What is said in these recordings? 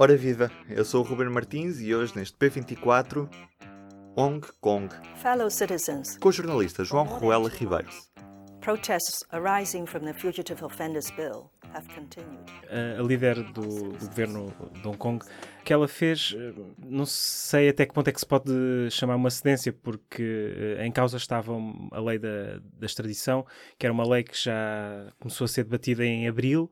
Ora viva, eu sou o Ruben Martins e hoje neste P24 Hong Kong Fellow citizens, com o jornalista João Ruela Ribeiros. protests arising from the Fugitive Offenders Bill have continued. a, a líder do, do governo de Hong Kong, que ela fez, eh, não sei até que ponto é que se pode chamar uma cedência, porque eh, em causa estava a lei da, da extradição, que era uma lei que já começou a ser debatida em abril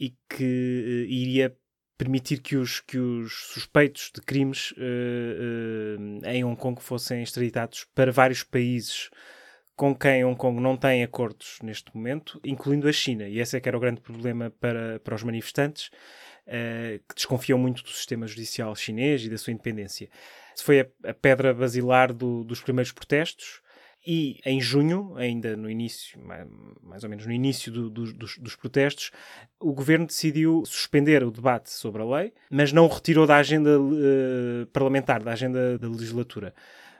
e que eh, iria permitir que os, que os suspeitos de crimes eh, em Hong Kong fossem extraditados para vários países com quem Hong Kong não tem acordos neste momento, incluindo a China. E esse é que era o grande problema para, para os manifestantes, eh, que desconfiam muito do sistema judicial chinês e da sua independência. Isso foi a, a pedra basilar do- dos primeiros protestos. E em junho, ainda no início, ma- mais ou menos no início do- do- dos, dos protestos, o governo decidiu suspender o debate sobre a lei, mas não o retirou da agenda eh, parlamentar, da agenda da legislatura.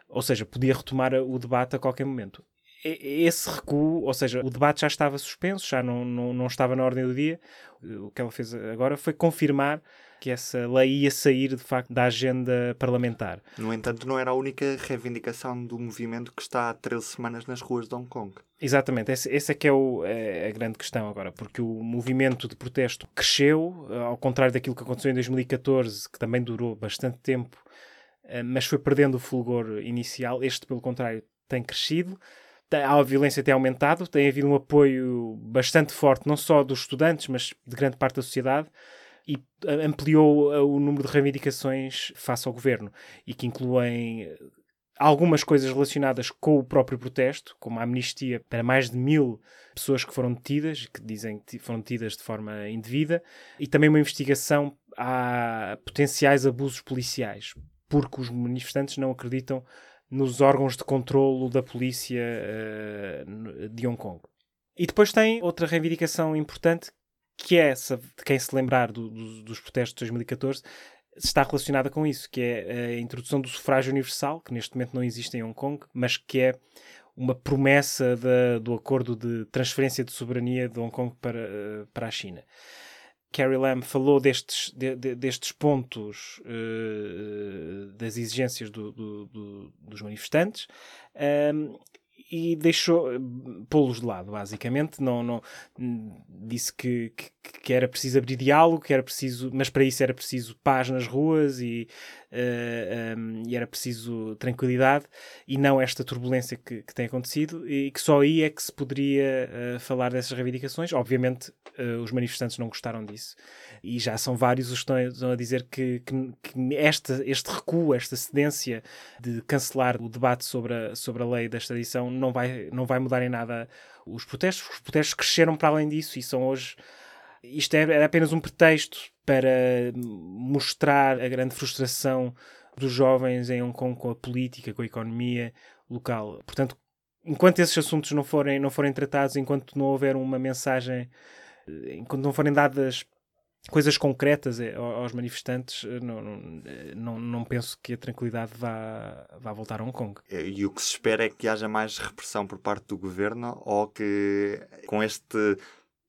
Ou seja, podia retomar o debate a qualquer momento. Esse recuo, ou seja, o debate já estava suspenso, já não, não, não estava na ordem do dia. O que ela fez agora foi confirmar que essa lei ia sair, de facto, da agenda parlamentar. No entanto, não era a única reivindicação do movimento que está há 13 semanas nas ruas de Hong Kong. Exatamente, esse é que é, o- é a grande questão agora, porque o movimento de protesto cresceu, eh, ao contrário daquilo que aconteceu em 2014, que também durou bastante tempo, eh, mas foi perdendo o fulgor inicial. Este, pelo contrário, tem crescido. A violência tem aumentado, tem havido um apoio bastante forte, não só dos estudantes, mas de grande parte da sociedade, e eh, ampliou eh, o número de reivindicações face ao governo, e que incluem eh, algumas coisas relacionadas com o próprio protesto, como a amnistia para mais de mil pessoas que foram detidas, que dizem que foram detidas de forma indevida, e também uma investigação a potenciais abusos policiais, porque os manifestantes não acreditam nos órgãos de controlo da polícia eh, de Hong Kong. E depois tem outra reivindicação importante, que é, de quem se lembrar do- do- dos protestos de 2014, está relacionada com isso, que é a introdução do sufrágio universal, que neste momento não existe em Hong Kong, mas que é uma promessa da- do acordo de transferência de soberania de Hong Kong para, para a China. Carrie Lam falou destes, de- de- destes pontos eh, das exigências do- do- do- dos manifestantes ehm, e deixou pô-los de lado, basicamente. Não, não, disse que, que, que era preciso abrir diálogo, que era preciso, mas para isso era preciso paz nas ruas e, eh, um, e era preciso tranquilidade e não esta turbulência que, que tem acontecido e que só aí é que se poderia eh, falar dessas reivindicações. Obviamente, eh, os manifestantes não gostaram disso e já são vários os que estão, a dizer que, que, que esta, este recuo, esta cedência de cancelar o debate sobre a, sobre a lei da extradição não vai, não vai mudar em nada os protestos. Os protestos cresceram para além disso e são hoje. Isto é- era apenas um pretexto para mostrar a grande frustração dos jovens em Hong Kong com a política, com a economia local. Portanto, enquanto esses assuntos não forem, não forem tratados, enquanto não houver uma mensagem, enquanto não forem dadas coisas concretas eh, ao- aos manifestantes, eh, não, não, eh, não, não penso que a tranquilidade vá, vá voltar a Hong Kong. E o que se espera é que haja mais repressão por parte do governo ou que com este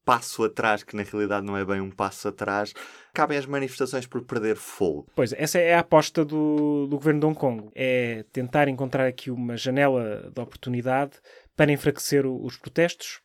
passo atrás, que na realidade não é bem um passo atrás, acabem as manifestações por perder fogo. Pois, essa é a aposta do, do governo de Hong Kong. É tentar encontrar aqui uma janela de oportunidade para enfraquecer os protestos,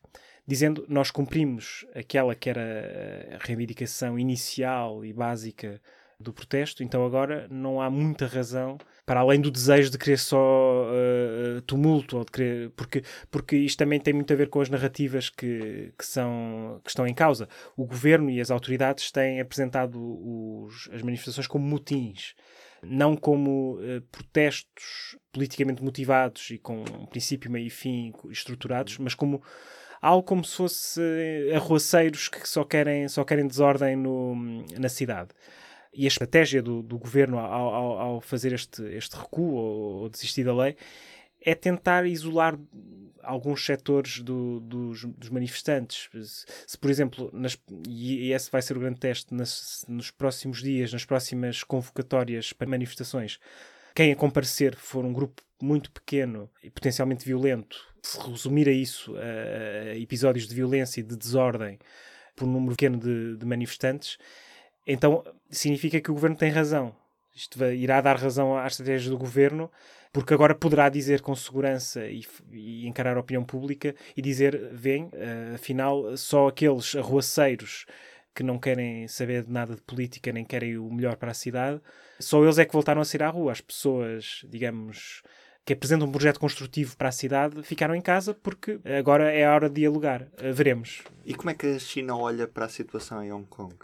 dizendo nós cumprimos aquela que era a reivindicação inicial e básica do protesto, então agora não há muita razão para além do desejo de querer só eh, tumulto, ou de querer, porque, porque isto também tem muito a ver com as narrativas que, que, são, que estão em causa. O governo e as autoridades têm apresentado os- as manifestações como motins, não como eh, protestos politicamente motivados e com um princípio, meio e fim estruturados, mas como algo como se fosse eh, arruaceiros que só querem, só querem desordem no, na cidade. E a estratégia do, do governo ao, ao- ao fazer este, este recuo ou, ou desistir da lei é tentar isolar alguns setores do- dos, dos manifestantes. Se, por exemplo, nas- e esse vai ser o grande teste nas- nos próximos dias, nas próximas convocatórias para manifestações, quem a comparecer for um grupo muito pequeno e potencialmente violento, se resumir a isso, a, episódios de violência e de desordem por um número pequeno de, de manifestantes, então significa que o governo tem razão. Isto irá dar razão à estratégia do governo, porque agora poderá dizer com segurança e, e encarar a opinião pública e dizer: vem, uh, afinal, só aqueles arruaceiros que não querem saber de nada de política nem querem o melhor para a cidade, só eles é que voltaram a sair à rua. As pessoas, digamos, que apresentam um projeto construtivo para a cidade ficaram em casa porque agora é a hora de dialogar. Uh, veremos. E como é que a China olha para a situação em Hong Kong?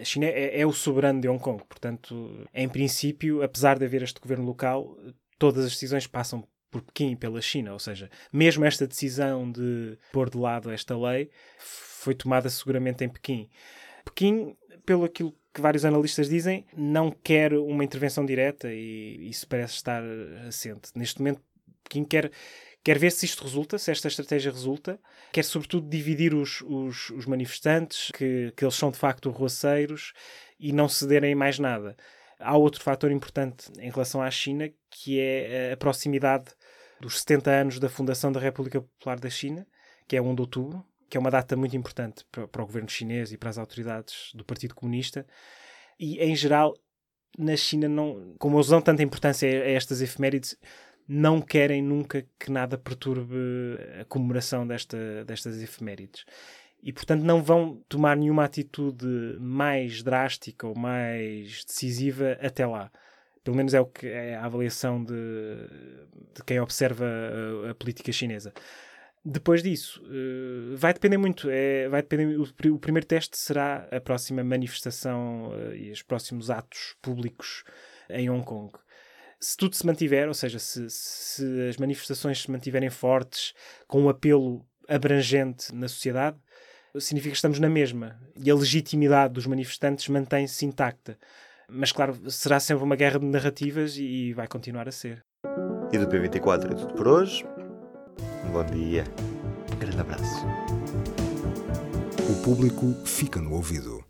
a China é, é, o soberano de Hong Kong, portanto, em princípio, apesar de haver este governo local, todas as decisões passam por Pequim e pela China, ou seja, mesmo esta decisão de pôr de lado esta lei foi tomada seguramente em Pequim. Pequim, pelo aquilo que vários analistas dizem, não quer uma intervenção direta e isso parece estar assente. Neste momento, Pequim quer quer ver se isto resulta, se esta estratégia resulta, quer sobretudo dividir os, os, os manifestantes, que, que eles são de facto roaceiros e não cederem mais nada. Há outro fator importante em relação à China, que é a proximidade dos 70 anos da fundação da República Popular da China, que é 1 de outubro, que é uma data muito importante para, para o governo chinês e para as autoridades do Partido Comunista. E, em geral, na China, não, como eles dão tanta importância a estas efemérides, não querem nunca que nada perturbe a comemoração desta, destas efemérides. E, portanto, não vão tomar nenhuma atitude mais drástica ou mais decisiva até lá. Pelo menos é o que é a avaliação de, de quem observa a, a, política chinesa. Depois disso, uh, vai depender muito. É, vai depender, o, o, primeiro teste será a próxima manifestação uh, e os próximos atos públicos em Hong Kong se tudo se mantiver, ou seja, se, se as manifestações se mantiverem fortes, com um apelo abrangente na sociedade, significa que estamos na mesma. E a legitimidade dos manifestantes mantém-se intacta. Mas, claro, será sempre uma guerra de narrativas e vai continuar a ser. E do P24 é tudo por hoje. Um bom dia. Um grande abraço. O público fica no ouvido.